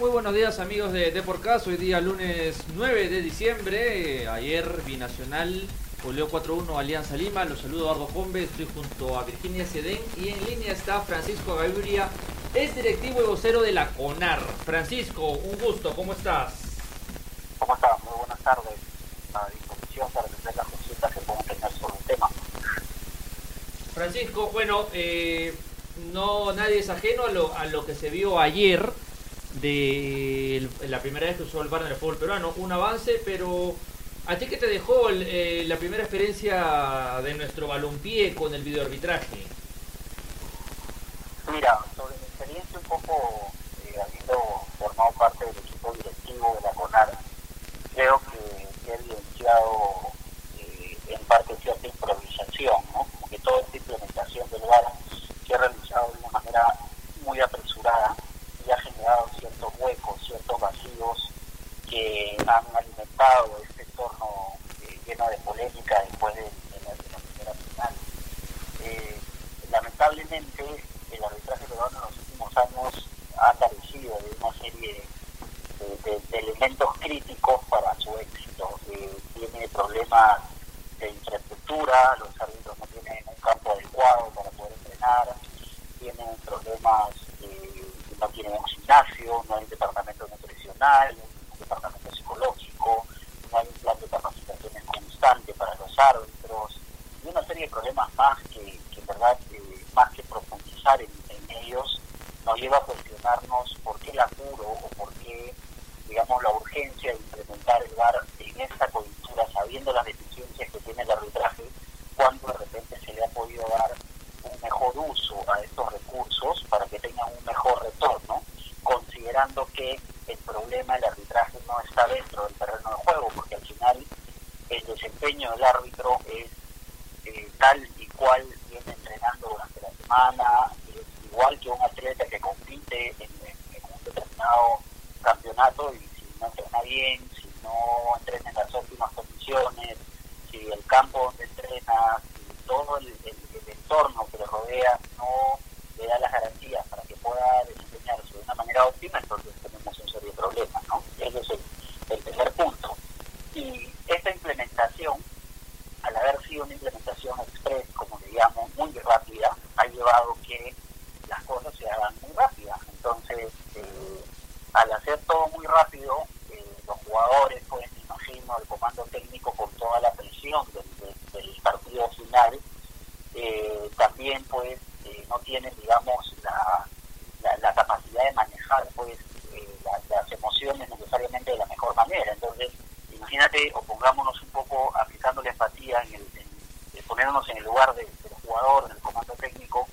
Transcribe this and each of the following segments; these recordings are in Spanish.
Muy buenos días amigos de Deporcast, hoy día lunes 9 de diciembre, ayer Binacional goleó 4-1 Alianza Lima, los saludo Eduardo Combe, estoy junto a Virginia Sedén y en línea está Francisco Gaviria, es directivo y vocero de la CONAR. Francisco, un gusto, ¿cómo estás? ¿Cómo estás? Muy buenas tardes, a disposición para atender las consultas que podemos tener sobre el tema. Francisco, bueno, eh, no nadie es ajeno a lo, a lo que se vio ayer de la primera vez que usó el bar en el fútbol peruano, un avance, pero ¿a ti qué te dejó eh, la primera experiencia de nuestro balompié con el videoarbitraje? Mira, sobre mi experiencia un poco, eh, habiendo formado parte del equipo directivo de la CONAR, creo que, he evidenciado eh, en parte cierta improvisación, ¿no? Como que toda esta implementación del VAR se ha realizado de una manera muy generado ciertos huecos, ciertos vacíos que han alimentado este entorno eh, lleno de polémica después de, la, primera final. Eh, lamentablemente, el arbitraje peruano en los últimos años ha carecido de una serie de, elementos críticos para su éxito. Eh, tiene problemas de infraestructura, los árbitros no tienen un campo adecuado para poder entrenar, tienen problemas tienen un gimnasio, no hay un departamento nutricional, un departamento psicológico, no hay un plan de capacitaciones constante para los árbitros, y una serie de problemas más que, que verdad, eh, más que profundizar en, ellos, nos lleva a cuestionarnos por qué el apuro o por qué, digamos, la urgencia de implementar el VAR en esta coyuntura, sabiendo las deficiencias que tiene el arbitraje, cuando de repente se le ha podido dar un mejor uso a estos recursos para que tengan un mejor retorno, considerando que el problema del arbitraje no está dentro del terreno de juego, porque al final el desempeño del árbitro es eh, tal y cual viene entrenando durante la semana, igual que un atleta que compite en, un determinado campeonato y si no entrena bien, si no entrena en las óptimas condiciones, si el campo donde entrena, si todo el entorno que le rodea no le da las garantías para que pueda desempeñarse de una manera óptima, entonces tenemos un serio problema, ¿no? Ese es el, tercer punto. Y esta implementación, al haber una implementación express, como le muy rápida, ha llevado que las cosas se hagan muy rápidas. Entonces, eh, al hacer todo muy rápido, eh, los jugadores, pues me imagino, el comando técnico con toda la presión del partido final, eh, también pues no tienen digamos la, capacidad de manejar pues las emociones necesariamente de la mejor manera entonces imagínate o pongámonos un poco aplicando la empatía en el, poniéndonos en el lugar del jugador en el comando técnico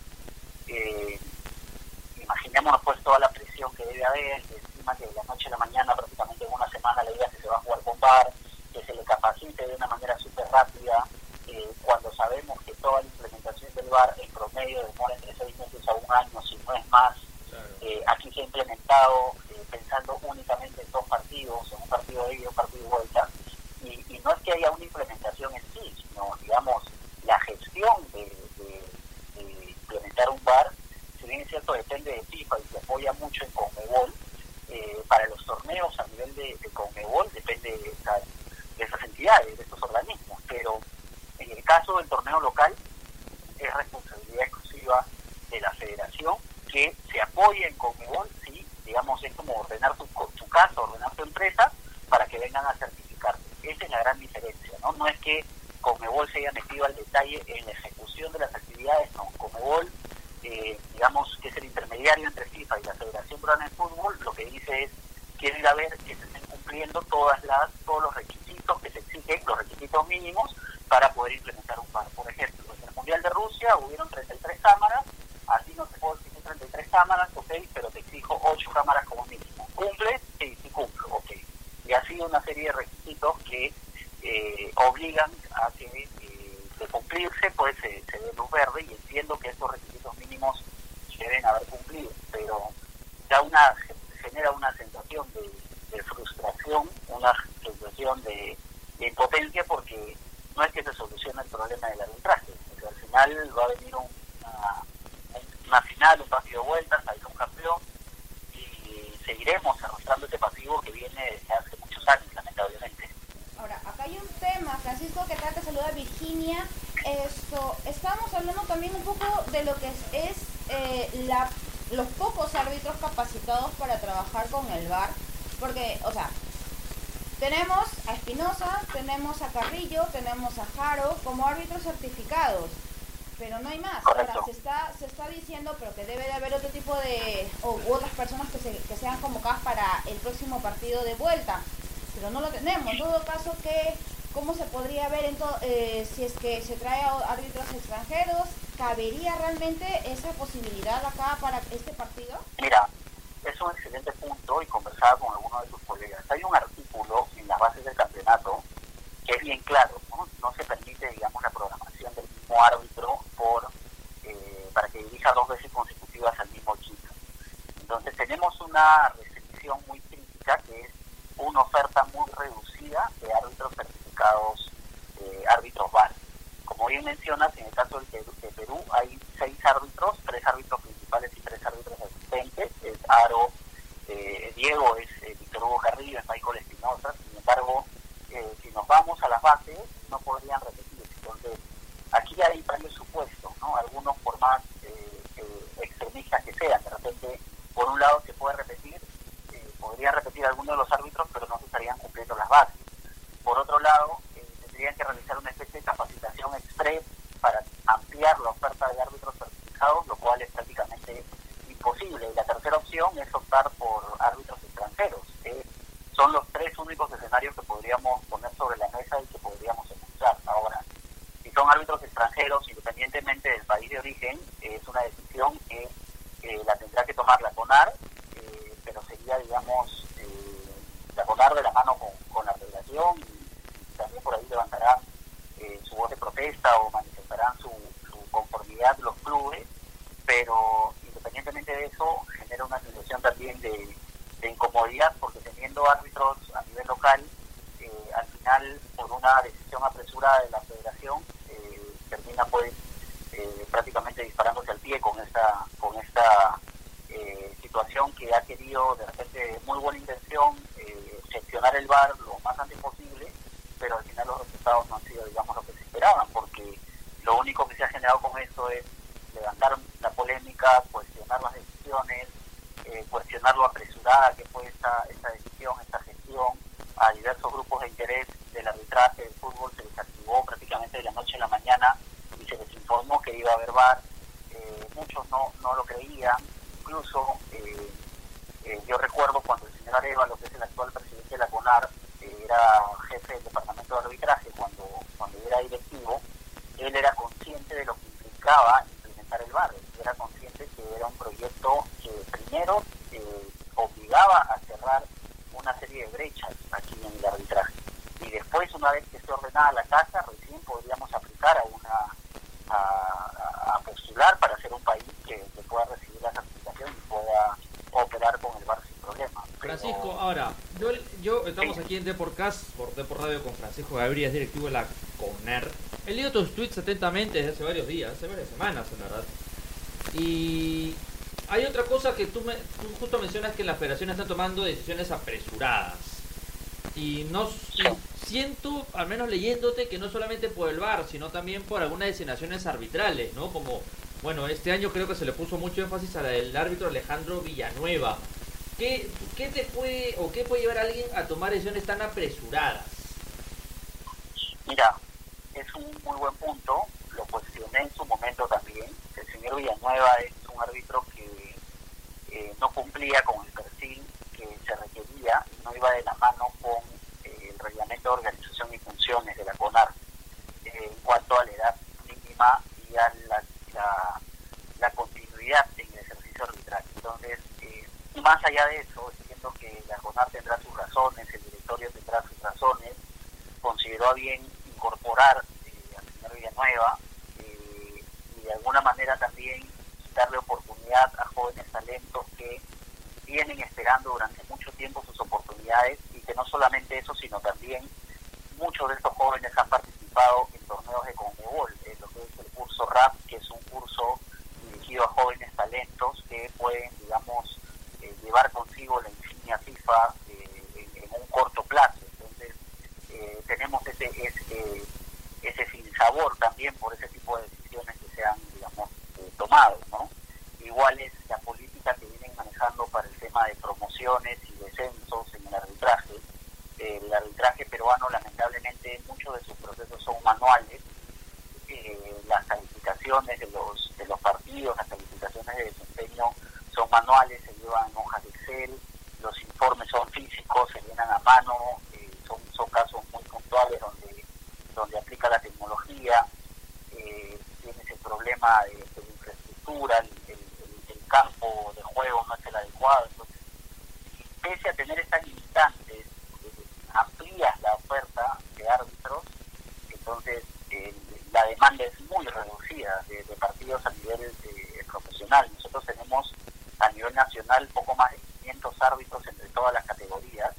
imaginémonos pues toda la presión que debe haber encima que de la noche a la mañana prácticamente en una semana le diga que se va a jugar con bar que se le capacite de una manera súper rápida cuando sabemos que toda la implementación del VAR en promedio demora entre seis meses a un año, si no es más, eh, aquí se ha implementado eh, pensando únicamente en dos partidos, en un partido de ida y un partido de vuelta, y, no es que haya una implementación en sí, sino, digamos, la gestión de, implementar un VAR, si bien cierto, depende de FIFA y se apoya mucho en Conmebol, eh, para los torneos a nivel de, de Conmebol depende de, de esas entidades, de estos organismos, pero en el caso del torneo local, es responsabilidad exclusiva de la federación que se apoye en Conmebol, sí, digamos, es como ordenar tu, tu casa, ordenar tu empresa para que vengan a certificarte. Esa es la gran diferencia, ¿no? No es que Conmebol se haya metido al detalle en la ejecución de las actividades, no. Conmebol, eh, digamos, que es el intermediario entre FIFA y la Federación Peruana de Fútbol, lo que dice es, quiere ir a ver que se estén cumpliendo todas las, todos los requisitos que se exigen, los requisitos mínimos, para poder implementar un par. Por ejemplo, en el Mundial de Rusia hubieron 33 cámaras, así no te puedo exigir 33 cámaras, ok, pero te exijo 8 cámaras como mínimo. ¿Cumple? Sí, sí cumplo, ok. Y así una serie de requisitos que eh, obligan a que eh, de cumplirse pues se, dé luz verde y entiendo que estos requisitos mínimos se deben haber cumplido, pero ya una genera una sensación de, frustración, una sensación de impotencia porque no es que se solucione el problema del arbitraje, porque al final va a venir una, final, un partido de vueltas, hay un campeón y seguiremos negativo que viene desde hace muchos años, lamentablemente. Ahora, acá hay un tema, Francisco, que trata de saludar a Virginia. Esto, estamos hablando también un poco de lo que es, eh, la, los pocos árbitros capacitados para trabajar con el VAR. Porque, o sea, tenemos a Espinosa, tenemos a Carrillo, tenemos a Jaro como árbitros certificados, pero no hay más. Ahora, se está, se está diciendo, pero que debe de haber otro tipo de, o otras personas que, se, que sean convocadas para el próximo partido de vuelta, pero no lo tenemos. En todo caso, ¿qué, ¿cómo se podría ver en eh, si es que se trae a árbitros extranjeros? ¿Cabería realmente esa posibilidad acá para este partido? Mira, es un excelente punto y conversaba con algunos de tus colegas. Hay un artículo en las bases del campeonato que es bien claro, no, se permite, digamos, la programación del mismo árbitro por eh, para que dirija dos veces consecutivas al mismo equipo. Entonces tenemos una restricción muy crítica que es una oferta muy reducida de árbitros certificados, eh, árbitros VAR. Como bien mencionas, en el caso de Perú hay seis árbitros, tres árbitros principales y tres árbitros asistentes, es Aro, eh, Diego, es eh, Víctor Hugo Carrillo, es Michael Espinosa, sin embargo, eh, si nos vamos a las bases, no podrían repetir. Entonces, aquí hay varios supuestos, ¿no? Algunos por más extremistas que sean, de repente, por un lado se puede repetir, podría repetir algunos de los árbitros, pero no se estarían cumpliendo las bases. Por otro lado, tendrían que realizar una especie de capacitación express para ampliar la oferta de árbitros certificados, lo cual es prácticamente imposible. Y la tercera opción es optar por árbitros extranjeros. son los tres únicos escenarios que podríamos poner sobre la mesa y que podríamos enunciar. Ahora, si son árbitros extranjeros, independientemente del país de origen, es una que la tendrá que tomar la CONAR, eh, pero sería, digamos, eh, la CONAR de la mano con, la federación y también por ahí levantará eh, su voz de protesta o manifestarán su, conformidad los clubes, pero independientemente de eso genera una situación también de, incomodidad porque teniendo árbitros a nivel local, eh, al final por una decisión apresurada de la federación eh, termina pues prácticamente disparándose al pie con esta con esta situación que ha querido de repente muy buena intención gestionar el bar lo más antes posible pero al final los resultados no han sido, digamos, lo que se esperaban, porque lo único que se ha generado con esto es levantar la polémica, cuestionar las decisiones, eh, cuestionar lo apresurada que fue esta, esta decisión, esta gestión, a diversos grupos de interés del arbitraje del fútbol se les activó prácticamente de la noche a la mañana se les informó que iba a haber VAR. Eh, muchos no, no lo creían, incluso eh, yo recuerdo cuando el señor Areva, lo que es el actual presidente de la CONAR, era jefe del departamento de arbitraje cuando, cuando era directivo, él era consciente de lo que implicaba implementar el VAR, era consciente que era un proyecto que primero eh, obligaba a cerrar una serie de brechas aquí en el arbitraje. Y después, una vez que esté ordenada la casa, recién podríamos aplicar a una a, postular para ser un país que, pueda recibir la certificación y pueda operar con el VAR sin problema. Francisco, ahora, yo, yo estamos aquí en Deporcast, por Deport Radio con Francisco Gabriel, directivo de la CONER. He leído tus tweets atentamente desde hace varios días, hace varias semanas en verdad. Y hay otra cosa que tú, me, justo mencionas que la federación está tomando decisiones apresuradas. Y no siento, al menos leyéndote, que no solamente por el VAR, sino también por algunas designaciones arbitrales, ¿no? Como, bueno, este año creo que se le puso mucho énfasis al árbitro Alejandro Villanueva ¿Qué, ¿Qué te puede o qué puede llevar a alguien a tomar decisiones tan apresuradas? Mira, es un muy buen punto, lo cuestioné en su momento también. El señor Villanueva es un árbitro que eh, no cumplía con el perfil que se requería, no iba de la mano con eh, de organización y funciones de la CONAR eh, en cuanto a la edad mínima y a la, continuidad en el ejercicio arbitral. Entonces, más allá de eso, entiendo que la CONAR tendrá sus razones, el directorio tendrá sus razones, consideró bien incorporar eh, al señor Villanueva eh, y de alguna manera también darle oportunidad a jóvenes talentos que vienen esperando durante mucho tiempo sus oportunidades y que no solamente eso, sino también muchos de estos jóvenes han participado en torneos de Conmebol, eh, lo que es el curso RAP, que es un curso dirigido a jóvenes talentos que pueden, digamos, eh, llevar consigo la insignia FIFA eh, en, un corto plazo. Entonces, eh, tenemos ese, ese, ese sinsabor también por ese tipo de decisiones que se han, digamos, eh, tomado, ¿no? Igual es la y descensos en el arbitraje. el arbitraje peruano, lamentablemente, muchos de sus procesos son manuales. las calificaciones de los, de los partidos, las calificaciones de desempeño son manuales, se llevan hojas de Excel, los informes son físicos, se llenan a mano, son, son casos muy puntuales donde, donde aplica la tecnología, eh, tienes el problema de, la infraestructura, el, campo de juego no es el adecuado. Entonces, pese a tener eh, amplías la oferta de árbitros, entonces la demanda es muy reducida de, partidos a nivel eh, profesional. Nosotros tenemos a nivel nacional poco más de 500 árbitros entre todas las categorías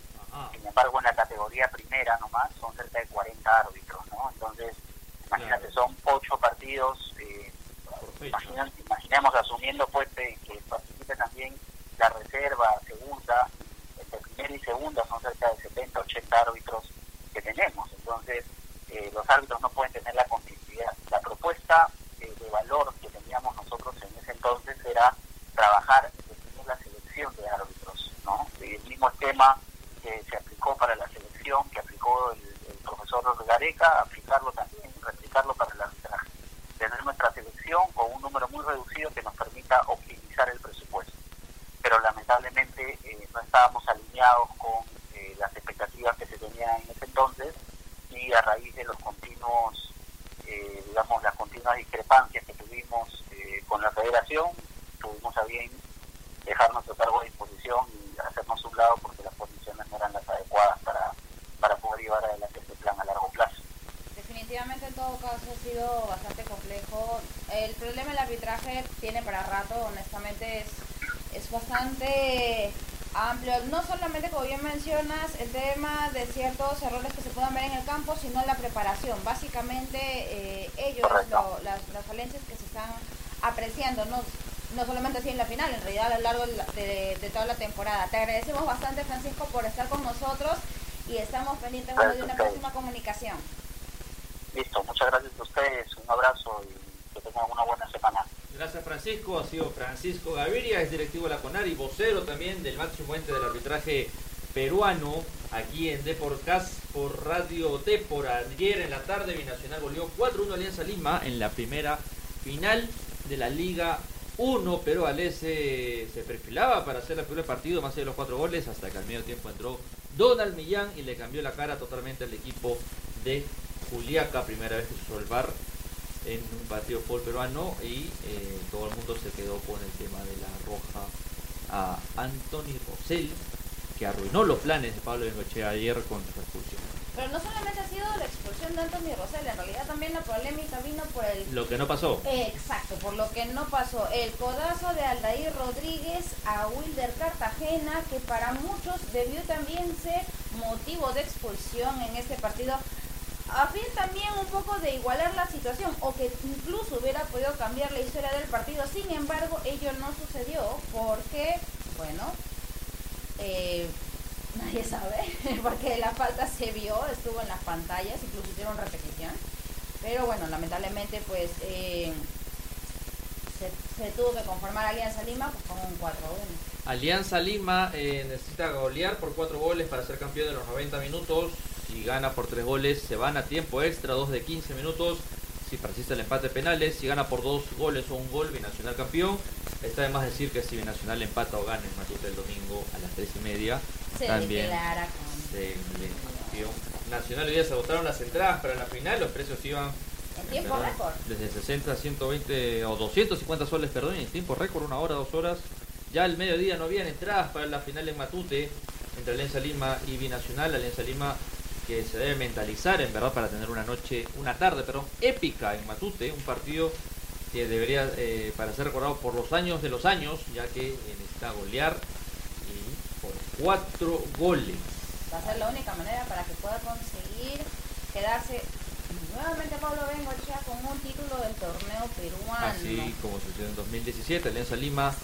sin embargo, en la categoría primera nomás son cerca de 40 árbitros, ¿no? Entonces, imagínate, son ocho partidos. Eh, imaginemos asumiendo pues que participe también la reserva, segunda, entre primera son cerca de 70, 80 árbitros que tenemos. Entonces, eh, los árbitros no pueden tener la continuidad. La propuesta eh, de valor que teníamos nosotros en ese entonces era trabajar en la selección de árbitros, ¿no? El mismo esquema que se aplicó para la selección, que aplicó el, profesor Gareca, aplicarlo también, replicarlo para el arbitraje. Tener nuestra selección con un número muy reducido que nos permita optimizar el presupuesto. Pero lamentablemente eh, no estábamos con eh, las expectativas que se tenían en ese entonces y a raíz de los continuos, eh, digamos, las continuas discrepancias que tuvimos con la federación, tuvimos a bien dejar nuestro cargo a disposición y hacernos un lado porque las condiciones no eran las adecuadas para, para poder llevar adelante este plan a largo plazo. Definitivamente en todo caso ha sido bastante complejo. El problema del arbitraje tiene para rato, honestamente es, es bastante amplio. No solamente, como bien mencionas, el tema de ciertos errores que se puedan ver en el campo, sino la preparación. Básicamente, eh, ellos, las, las falencias que se están apreciando, no, no solamente así en la final, en realidad a lo largo de, toda la temporada. Te agradecemos bastante, Francisco, por estar con nosotros y estamos pendientes de una próxima comunicación. Listo, muchas gracias a ustedes, un abrazo y que tengan una buena semana. Gracias Francisco, ha sido Francisco Gaviria, es directivo de la CONAR y vocero también del máximo ente del arbitraje peruano aquí en Deporcast por Radio T por ayer en la tarde Binacional volvió 4-1 Alianza Lima en la primera final de la Liga 1, pero Alese se perfilaba para hacer el primer partido más allá de los cuatro goles hasta que al medio tiempo entró Donald Millán y le cambió la cara totalmente al equipo de Juliaca, primera vez que usó el bar en un partido fútbol peruano y eh, todo el mundo se quedó con el tema de la roja a Anthony Rosell, que arruinó los planes de Pablo Bengochea ayer con su expulsión. Pero no solamente ha sido la expulsión de Anthony Rosell, en realidad también la polémica vino por el... Lo que no pasó. exacto, por lo que no pasó. El codazo de Aldair Rodríguez a Wilder Cartagena, que para muchos debió también ser motivo de expulsión en este partido a fin también un poco de igualar la situación o que incluso hubiera podido cambiar la historia del partido. Sin embargo, ello no sucedió porque, bueno, eh, nadie sabe, porque la falta se vio, estuvo en las pantallas, incluso hicieron repetición. Pero bueno, lamentablemente pues eh, se, tuvo que conformar Alianza Lima pues, con un 4-1. Alianza Lima eh, necesita golear por 4 goles para ser campeón de los 90 minutos. Si gana por 3 goles se van a tiempo extra, 2 de 15 minutos. Si persiste el empate penales, si gana por 2 goles o un gol, Binacional campeón. Está de más decir que si Binacional empata o gana en Matute el domingo a las 3 y media, se también se Nacional hoy día se agotaron las entradas para la final, los precios iban en tiempo récord. Desde 60 a 120 o 250 soles, perdón, en tiempo récord, una hora, dos horas. Ya al mediodía no habían entradas para la final en Matute entre Alianza Lima y Binacional. Alianza Lima que se debe mentalizar en verdad para tener una noche, una tarde, perdón, épica en Matute, un partido que debería eh, para ser recordado por los años de los años, ya que necesita golear y por cuatro goles. Va a ser la única manera para que pueda conseguir quedarse nuevamente Pablo Bengochea con un título del torneo peruano. Así como sucedió en 2017, Alianza Lima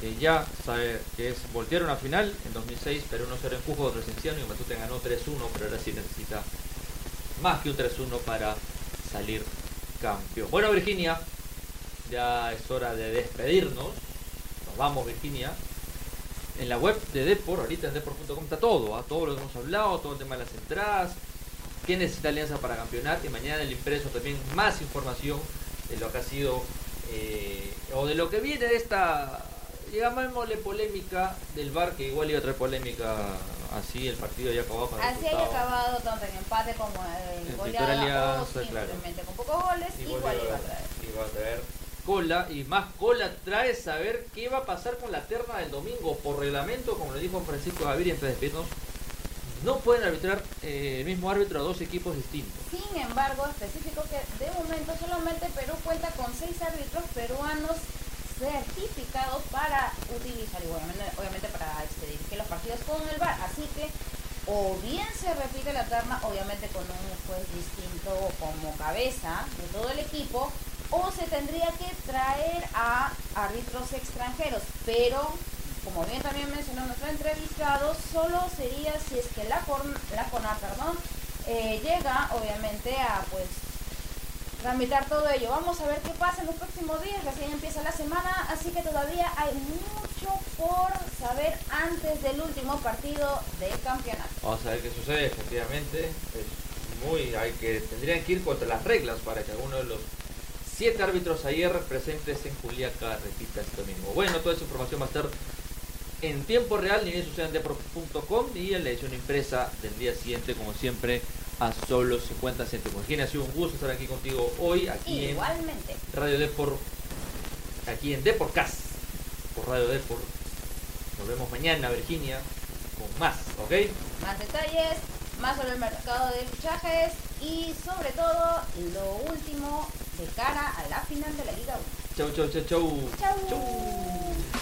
que ya sabe que es voltear una final en 2006, pero no será empujo de Resenciano y Matute ganó 3-1, pero ahora sí necesita más que un 3-1 para salir campeón. Bueno, Virginia, ya es hora de despedirnos. Nos vamos, Virginia. En la web de Depor, ahorita en depor.com está todo, ¿ah? todo lo que hemos hablado, todo el tema de las entradas, quién necesita alianza para campeonato y mañana en el impreso también más información de lo que ha sido eh, o de lo que viene de esta, llamémosle polémica del bar que igual iba a traer polémica así el partido ya acabado con Así haya acabado tanto en empate como en goleada o simplemente con pocos goles, igual, iba a traer. Iba a traer cola y más cola trae saber qué va a pasar con la terna del domingo por reglamento, como le dijo Francisco Gaviria en de no pueden arbitrar eh, el mismo árbitro a dos equipos distintos. Sin embargo, específico que de momento solamente Perú cuenta con seis árbitros peruanos certificados para utilizar y obviamente, para expedir que los partidos con el VAR. Así que o bien se repite la terna, obviamente con un juez distinto como cabeza de todo el equipo, o se tendría que traer a árbitros extranjeros, pero como bien también mencionó nuestro entrevistado, solo sería si es que la, la CONA perdón, eh, llega obviamente a pues tramitar todo ello. Vamos a ver qué pasa en los próximos días, recién empieza la semana, así que todavía hay mucho por saber antes del último partido de campeonato. Vamos a ver qué sucede, efectivamente. Es muy, hay que, tendrían que ir contra las reglas para que alguno de los siete árbitros ayer presentes en Juliaca repita esto mismo. Bueno, toda esa información va a estar en tiempo real, ni bien sucede en depro.com y en la edición impresa del día siguiente, como siempre, a solo 50 céntimos. Virginia, ha sido un gusto estar aquí contigo hoy, aquí Igualmente. en Radio Depor, aquí en Deporcast, por Radio Depor. Nos vemos mañana, Virginia, con más, ¿ok? Más detalles, más sobre el mercado de fichajes y sobre todo lo último de cara a la final de la Liga 1. Chau, chau, chau, chau. Chau. chau.